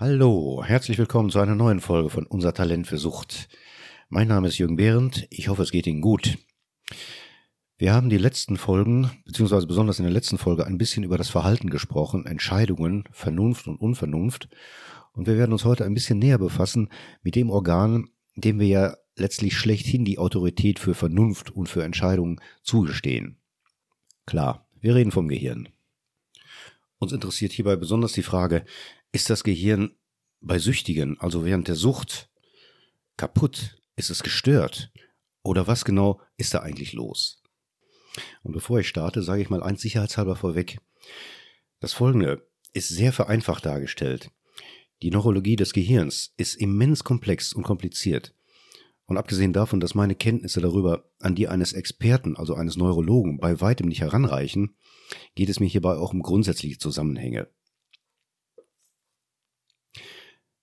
Hallo, herzlich willkommen zu einer neuen Folge von Unser Talent für Sucht. Mein Name ist Jürgen Behrendt, ich hoffe es geht Ihnen gut. Wir haben die letzten Folgen, beziehungsweise besonders in der letzten Folge, ein bisschen über das Verhalten gesprochen, Entscheidungen, Vernunft und Unvernunft. Und wir werden uns heute ein bisschen näher befassen mit dem Organ, dem wir ja letztlich schlechthin die Autorität für Vernunft und für Entscheidungen zugestehen. Klar, wir reden vom Gehirn. Uns interessiert hierbei besonders die Frage, ist das Gehirn bei Süchtigen, also während der Sucht, kaputt? Ist es gestört? Oder was genau ist da eigentlich los? Und bevor ich starte, sage ich mal eins sicherheitshalber vorweg. Das folgende ist sehr vereinfacht dargestellt. Die Neurologie des Gehirns ist immens komplex und kompliziert. Und abgesehen davon, dass meine Kenntnisse darüber an die eines Experten, also eines Neurologen, bei weitem nicht heranreichen, geht es mir hierbei auch um grundsätzliche Zusammenhänge.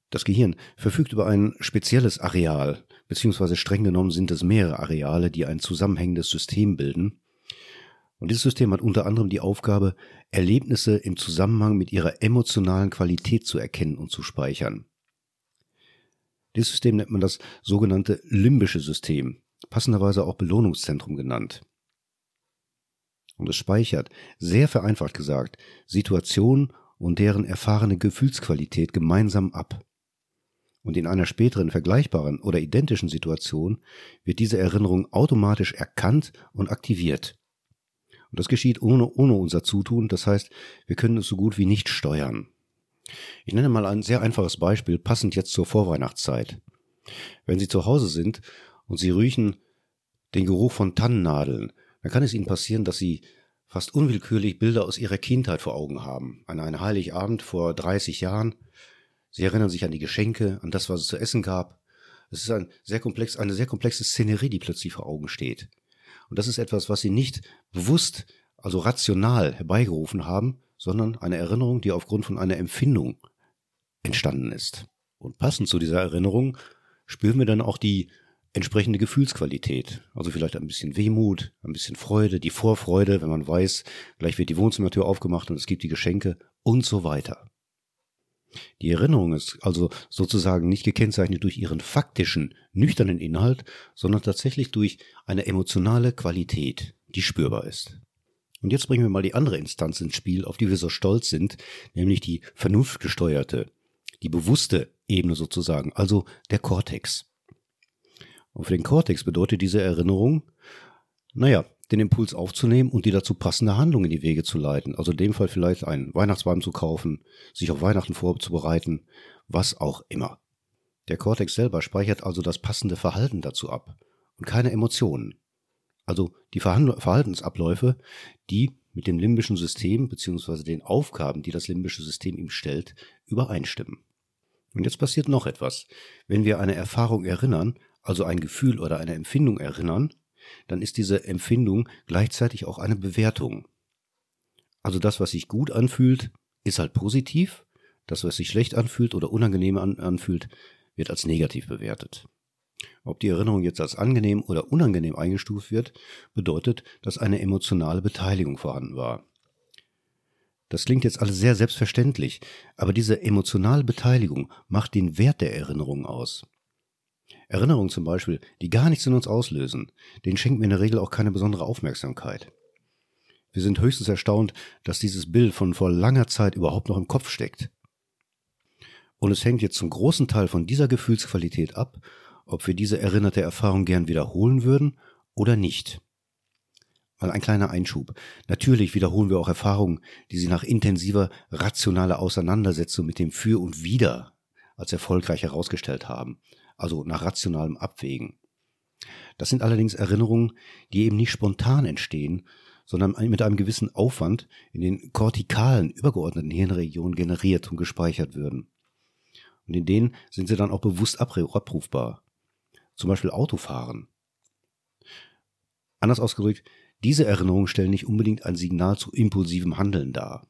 Das Gehirn verfügt über ein spezielles Areal, beziehungsweise streng genommen sind es mehrere Areale, die ein zusammenhängendes System bilden. Und dieses System hat unter anderem die Aufgabe, Erlebnisse im Zusammenhang mit ihrer emotionalen Qualität zu erkennen und zu speichern. Dieses System nennt man das sogenannte limbische System, passenderweise auch Belohnungszentrum genannt. Und es speichert, sehr vereinfacht gesagt, Situationen und deren erfahrene Gefühlsqualität gemeinsam ab. Und in einer späteren vergleichbaren oder identischen Situation wird diese Erinnerung automatisch erkannt und aktiviert. Und das geschieht ohne, ohne unser Zutun, das heißt, wir können es so gut wie nicht steuern. Ich nenne mal ein sehr einfaches Beispiel, passend jetzt zur Vorweihnachtszeit. Wenn Sie zu Hause sind und Sie riechen den Geruch von Tannennadeln, dann kann es Ihnen passieren, dass Sie fast unwillkürlich Bilder aus Ihrer Kindheit vor Augen haben. An einen Heiligabend vor 30 Jahren. Sie erinnern sich an die Geschenke, an das, was es zu essen gab. Es ist ein sehr komplex, eine sehr komplexe Szenerie, die plötzlich vor Augen steht. Und das ist etwas, was Sie nicht bewusst, also rational herbeigerufen haben, sondern eine Erinnerung, die aufgrund von einer Empfindung entstanden ist. Und passend zu dieser Erinnerung spüren wir dann auch die entsprechende Gefühlsqualität. Also vielleicht ein bisschen Wehmut, ein bisschen Freude, die Vorfreude, wenn man weiß, gleich wird die Wohnzimmertür aufgemacht und es gibt die Geschenke und so weiter. Die Erinnerung ist also sozusagen nicht gekennzeichnet durch ihren faktischen, nüchternen Inhalt, sondern tatsächlich durch eine emotionale Qualität, die spürbar ist. Und jetzt bringen wir mal die andere Instanz ins Spiel, auf die wir so stolz sind, nämlich die vernunftgesteuerte, die bewusste Ebene sozusagen, also der Kortex. Und für den Kortex bedeutet diese Erinnerung, naja, den Impuls aufzunehmen und die dazu passende Handlung in die Wege zu leiten. Also in dem Fall vielleicht einen Weihnachtsbaum zu kaufen, sich auf Weihnachten vorzubereiten, was auch immer. Der Kortex selber speichert also das passende Verhalten dazu ab und keine Emotionen. Also die Verhaltensabläufe, die mit dem limbischen System bzw. den Aufgaben, die das limbische System ihm stellt, übereinstimmen. Und jetzt passiert noch etwas. Wenn wir eine Erfahrung erinnern, also ein Gefühl oder eine Empfindung erinnern, dann ist diese Empfindung gleichzeitig auch eine Bewertung. Also das, was sich gut anfühlt, ist halt positiv, das, was sich schlecht anfühlt oder unangenehm anfühlt, wird als negativ bewertet. Ob die Erinnerung jetzt als angenehm oder unangenehm eingestuft wird, bedeutet, dass eine emotionale Beteiligung vorhanden war. Das klingt jetzt alles sehr selbstverständlich, aber diese emotionale Beteiligung macht den Wert der Erinnerung aus. Erinnerungen zum Beispiel, die gar nichts in uns auslösen, denen schenken wir in der Regel auch keine besondere Aufmerksamkeit. Wir sind höchstens erstaunt, dass dieses Bild von vor langer Zeit überhaupt noch im Kopf steckt. Und es hängt jetzt zum großen Teil von dieser Gefühlsqualität ab, ob wir diese erinnerte Erfahrung gern wiederholen würden oder nicht. Mal ein kleiner Einschub. Natürlich wiederholen wir auch Erfahrungen, die sie nach intensiver, rationaler Auseinandersetzung mit dem Für und Wider als erfolgreich herausgestellt haben, also nach rationalem Abwägen. Das sind allerdings Erinnerungen, die eben nicht spontan entstehen, sondern mit einem gewissen Aufwand in den kortikalen, übergeordneten Hirnregionen generiert und gespeichert würden. Und in denen sind sie dann auch bewusst abrufbar zum Beispiel Autofahren. Anders ausgedrückt, diese Erinnerungen stellen nicht unbedingt ein Signal zu impulsivem Handeln dar.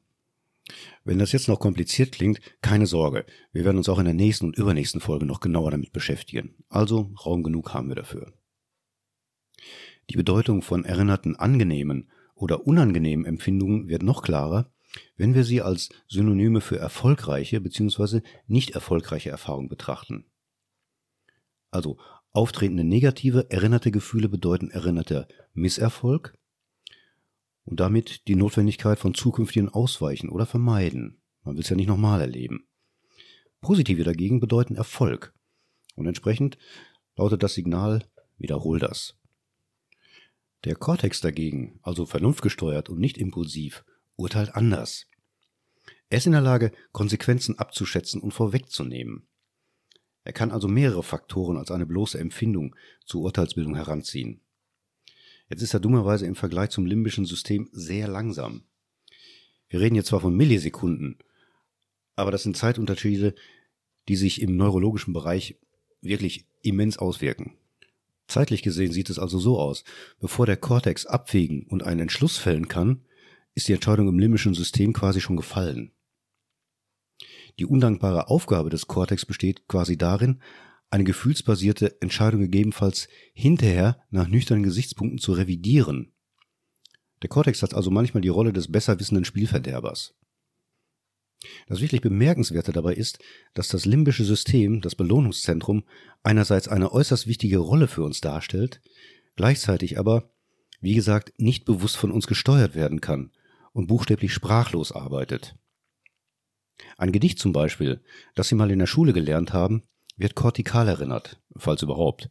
Wenn das jetzt noch kompliziert klingt, keine Sorge, wir werden uns auch in der nächsten und übernächsten Folge noch genauer damit beschäftigen. Also Raum genug haben wir dafür. Die Bedeutung von erinnerten angenehmen oder unangenehmen Empfindungen wird noch klarer, wenn wir sie als Synonyme für erfolgreiche bzw. nicht erfolgreiche Erfahrungen betrachten. Also auftretende negative, erinnerte Gefühle bedeuten erinnerter Misserfolg und damit die Notwendigkeit von zukünftigen Ausweichen oder Vermeiden. Man will es ja nicht nochmal erleben. Positive dagegen bedeuten Erfolg und entsprechend lautet das Signal wiederhol das. Der Kortex dagegen, also vernunftgesteuert und nicht impulsiv, urteilt anders. Er ist in der Lage, Konsequenzen abzuschätzen und vorwegzunehmen. Er kann also mehrere Faktoren als eine bloße Empfindung zur Urteilsbildung heranziehen. Jetzt ist er dummerweise im Vergleich zum limbischen System sehr langsam. Wir reden jetzt zwar von Millisekunden, aber das sind Zeitunterschiede, die sich im neurologischen Bereich wirklich immens auswirken. Zeitlich gesehen sieht es also so aus, bevor der Kortex abwägen und einen Entschluss fällen kann, ist die Entscheidung im limbischen System quasi schon gefallen. Die undankbare Aufgabe des Kortex besteht quasi darin, eine gefühlsbasierte Entscheidung gegebenenfalls hinterher nach nüchternen Gesichtspunkten zu revidieren. Der Kortex hat also manchmal die Rolle des besser wissenden Spielverderbers. Das wirklich Bemerkenswerte dabei ist, dass das limbische System, das Belohnungszentrum, einerseits eine äußerst wichtige Rolle für uns darstellt, gleichzeitig aber, wie gesagt, nicht bewusst von uns gesteuert werden kann und buchstäblich sprachlos arbeitet. Ein Gedicht zum Beispiel, das Sie mal in der Schule gelernt haben, wird kortikal erinnert, falls überhaupt.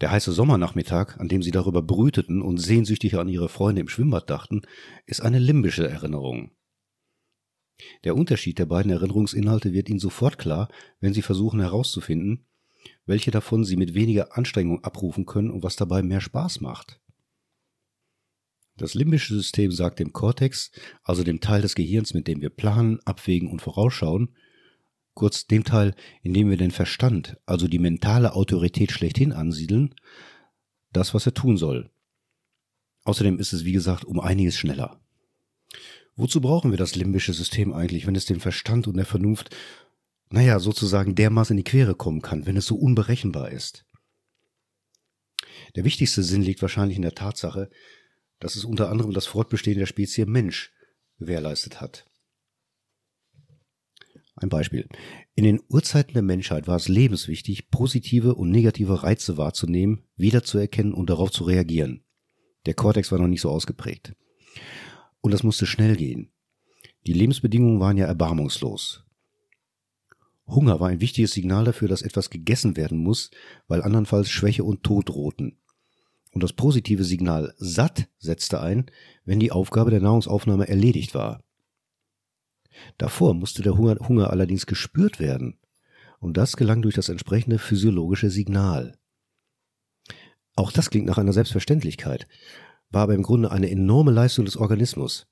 Der heiße Sommernachmittag, an dem Sie darüber brüteten und sehnsüchtig an Ihre Freunde im Schwimmbad dachten, ist eine limbische Erinnerung. Der Unterschied der beiden Erinnerungsinhalte wird Ihnen sofort klar, wenn Sie versuchen herauszufinden, welche davon Sie mit weniger Anstrengung abrufen können und was dabei mehr Spaß macht. Das limbische System sagt dem Kortex, also dem Teil des Gehirns, mit dem wir planen, abwägen und vorausschauen, kurz dem Teil, in dem wir den Verstand, also die mentale Autorität schlechthin ansiedeln, das, was er tun soll. Außerdem ist es, wie gesagt, um einiges schneller. Wozu brauchen wir das limbische System eigentlich, wenn es dem Verstand und der Vernunft, naja, sozusagen dermaßen in die Quere kommen kann, wenn es so unberechenbar ist? Der wichtigste Sinn liegt wahrscheinlich in der Tatsache, dass es unter anderem das Fortbestehen der Spezie Mensch gewährleistet hat. Ein Beispiel. In den Urzeiten der Menschheit war es lebenswichtig, positive und negative Reize wahrzunehmen, wiederzuerkennen und darauf zu reagieren. Der Kortex war noch nicht so ausgeprägt. Und das musste schnell gehen. Die Lebensbedingungen waren ja erbarmungslos. Hunger war ein wichtiges Signal dafür, dass etwas gegessen werden muss, weil andernfalls Schwäche und Tod drohten. Und das positive Signal satt setzte ein, wenn die Aufgabe der Nahrungsaufnahme erledigt war. Davor musste der Hunger, Hunger allerdings gespürt werden. Und das gelang durch das entsprechende physiologische Signal. Auch das klingt nach einer Selbstverständlichkeit war aber im Grunde eine enorme Leistung des Organismus.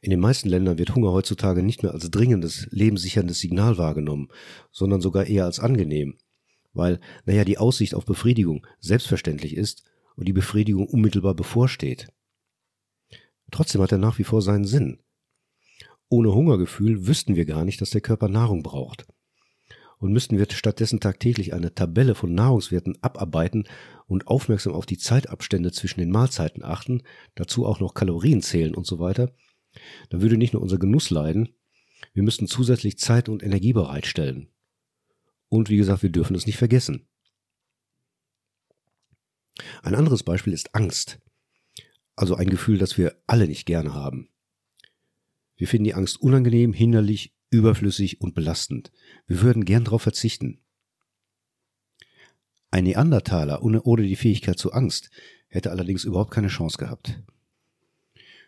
In den meisten Ländern wird Hunger heutzutage nicht mehr als dringendes, lebenssicherndes Signal wahrgenommen, sondern sogar eher als angenehm, weil, naja, die Aussicht auf Befriedigung selbstverständlich ist und die Befriedigung unmittelbar bevorsteht. Trotzdem hat er nach wie vor seinen Sinn. Ohne Hungergefühl wüssten wir gar nicht, dass der Körper Nahrung braucht und müssten wir stattdessen tagtäglich eine Tabelle von Nahrungswerten abarbeiten und aufmerksam auf die Zeitabstände zwischen den Mahlzeiten achten, dazu auch noch Kalorien zählen und so weiter, dann würde nicht nur unser Genuss leiden, wir müssten zusätzlich Zeit und Energie bereitstellen. Und wie gesagt, wir dürfen es nicht vergessen. Ein anderes Beispiel ist Angst. Also ein Gefühl, das wir alle nicht gerne haben. Wir finden die Angst unangenehm, hinderlich, überflüssig und belastend. Wir würden gern darauf verzichten. Ein Neandertaler ohne, ohne die Fähigkeit zur Angst hätte allerdings überhaupt keine Chance gehabt.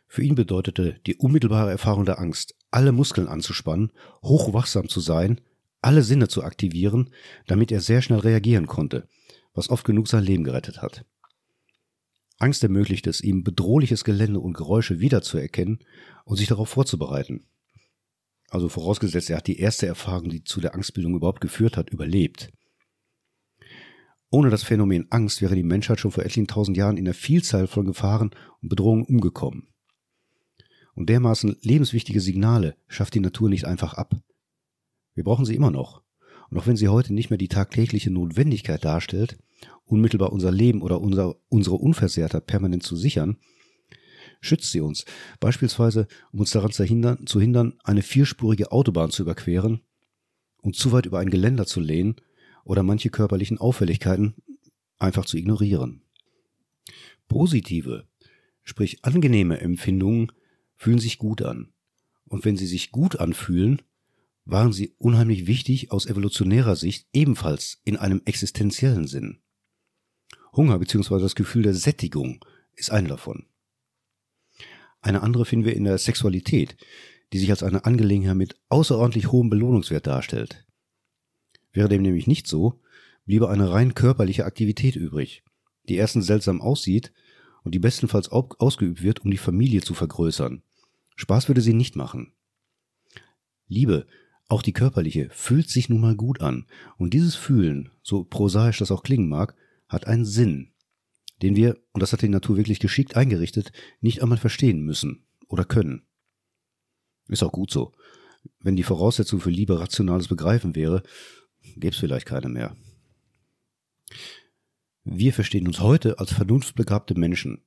Für ihn bedeutete die unmittelbare Erfahrung der Angst, alle Muskeln anzuspannen, hochwachsam zu sein, alle Sinne zu aktivieren, damit er sehr schnell reagieren konnte, was oft genug sein Leben gerettet hat. Angst ermöglicht es ihm, bedrohliches Gelände und Geräusche wiederzuerkennen und sich darauf vorzubereiten. Also vorausgesetzt, er hat die erste Erfahrung, die zu der Angstbildung überhaupt geführt hat, überlebt. Ohne das Phänomen Angst wäre die Menschheit schon vor etlichen tausend Jahren in der Vielzahl von Gefahren und Bedrohungen umgekommen. Und dermaßen lebenswichtige Signale schafft die Natur nicht einfach ab. Wir brauchen sie immer noch. Und auch wenn sie heute nicht mehr die tagtägliche Notwendigkeit darstellt, unmittelbar unser Leben oder unser, unsere Unversehrtheit permanent zu sichern, schützt sie uns, beispielsweise um uns daran zu hindern, zu hindern, eine vierspurige Autobahn zu überqueren und zu weit über ein Geländer zu lehnen oder manche körperlichen Auffälligkeiten einfach zu ignorieren. Positive, sprich angenehme Empfindungen fühlen sich gut an. Und wenn sie sich gut anfühlen, waren sie unheimlich wichtig aus evolutionärer Sicht ebenfalls in einem existenziellen Sinn. Hunger bzw. das Gefühl der Sättigung ist eine davon. Eine andere finden wir in der Sexualität, die sich als eine Angelegenheit mit außerordentlich hohem Belohnungswert darstellt. Wäre dem nämlich nicht so, bliebe eine rein körperliche Aktivität übrig, die erstens seltsam aussieht und die bestenfalls ausgeübt wird, um die Familie zu vergrößern. Spaß würde sie nicht machen. Liebe, auch die körperliche, fühlt sich nun mal gut an, und dieses Fühlen, so prosaisch das auch klingen mag, hat einen Sinn, den wir, und das hat die Natur wirklich geschickt eingerichtet, nicht einmal verstehen müssen oder können. Ist auch gut so. Wenn die Voraussetzung für Liebe rationales Begreifen wäre, gäbe es vielleicht keine mehr. Wir verstehen uns heute als vernunftbegabte Menschen,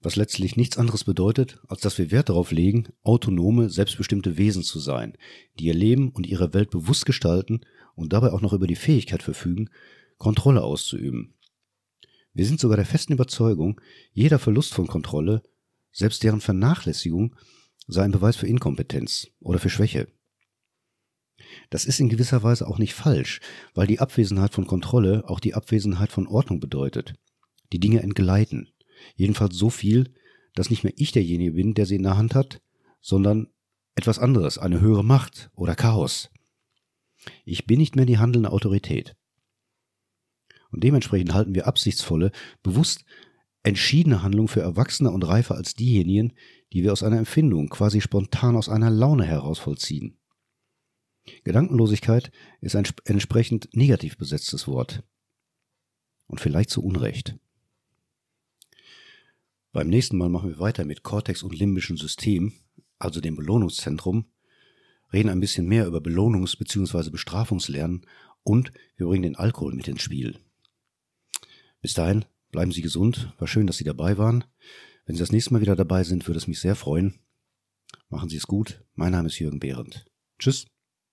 was letztlich nichts anderes bedeutet, als dass wir Wert darauf legen, autonome, selbstbestimmte Wesen zu sein, die ihr Leben und ihre Welt bewusst gestalten und dabei auch noch über die Fähigkeit verfügen, Kontrolle auszuüben. Wir sind sogar der festen Überzeugung, jeder Verlust von Kontrolle, selbst deren Vernachlässigung, sei ein Beweis für Inkompetenz oder für Schwäche. Das ist in gewisser Weise auch nicht falsch, weil die Abwesenheit von Kontrolle auch die Abwesenheit von Ordnung bedeutet. Die Dinge entgleiten. Jedenfalls so viel, dass nicht mehr ich derjenige bin, der sie in der Hand hat, sondern etwas anderes, eine höhere Macht oder Chaos. Ich bin nicht mehr die handelnde Autorität. Und dementsprechend halten wir absichtsvolle, bewusst entschiedene Handlungen für erwachsener und reifer als diejenigen, die wir aus einer Empfindung, quasi spontan aus einer Laune heraus vollziehen. Gedankenlosigkeit ist ein entsprechend negativ besetztes Wort. Und vielleicht zu Unrecht. Beim nächsten Mal machen wir weiter mit Cortex und limbischen System, also dem Belohnungszentrum, reden ein bisschen mehr über Belohnungs- bzw. Bestrafungslernen und wir bringen den Alkohol mit ins Spiel. Bis dahin, bleiben Sie gesund, war schön, dass Sie dabei waren. Wenn Sie das nächste Mal wieder dabei sind, würde es mich sehr freuen. Machen Sie es gut. Mein Name ist Jürgen Behrendt. Tschüss.